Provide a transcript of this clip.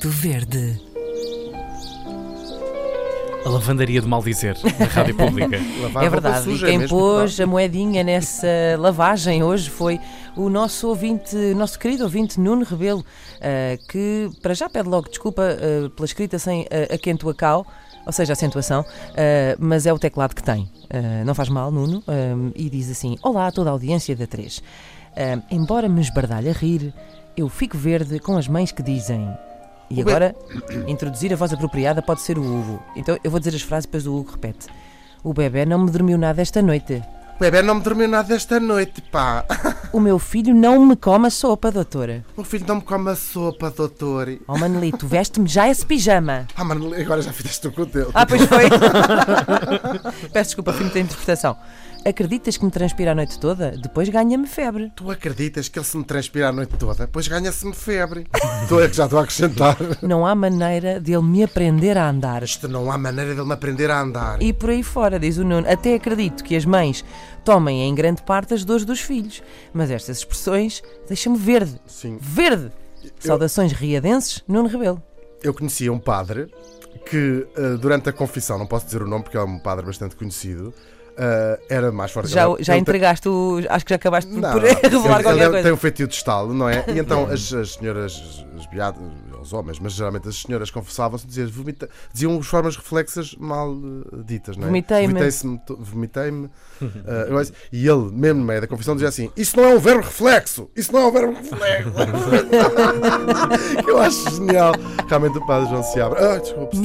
Manto Verde. A lavandaria de mal dizer na rádio pública. Lavar É verdade, suja, e quem mesmo pôs a moedinha nessa lavagem hoje foi o nosso ouvinte, nosso querido ouvinte Nuno Rebelo, ah, que para já pede logo desculpa ah, pela escrita sem uh, acentuacal, ou seja, acentuação, ah, mas é o teclado que tem. Não faz mal, Nuno, e diz assim: Olá a toda a audiência da 3. Ah, embora me esbardalhe a rir, eu fico verde com as mães que dizem. E agora, introduzir a voz apropriada pode ser o Hugo. Então eu vou dizer as frases, depois o Hugo repete. O bebê não me dormiu nada esta noite. O bebê não me dormiu nada esta noite, pá. O meu filho não me come a sopa, doutora. O filho não me come a sopa, doutor. Oh Manelito, veste-me já esse pijama. Ah, mano, agora já fizeste o conteúdo. Ah, pois foi. Peço desculpa, fui muita interpretação. Acreditas que me transpira a noite toda? Depois ganha-me febre. Tu acreditas que ele se me transpira a noite toda? Pois ganha-se-me febre. tu é que já estou a acrescentar. Não há maneira dele me aprender a andar. Isto não há maneira dele me aprender a andar. E por aí fora, diz o Nuno, até acredito que as mães tomem em grande parte as dores dos filhos. Mas estas expressões deixam-me verde. Sim. Verde! Saudações riadenses, Nuno Rebelo. Eu conhecia um padre que, eh, durante a confissão, não posso dizer o nome porque é um padre bastante conhecido, eh, era mais forte. Já, já ele entregaste o. Acho que já acabaste por, Não, por revelar qualquer ele coisa. tem um feitio de estalo, não é? E então as, as senhoras, as os homens, mas geralmente as senhoras confessavam-se diziam, vomita, diziam as formas reflexas mal eh, ditas, não é? Vomitei-me. Vomitei-me. eu acho- e ele, mesmo no meio da confissão, dizia assim: Isso não é um verbo reflexo! Isso não é um verbo reflexo! que eu acho genial. Realmente o padre João se abre. Ah, desculpe.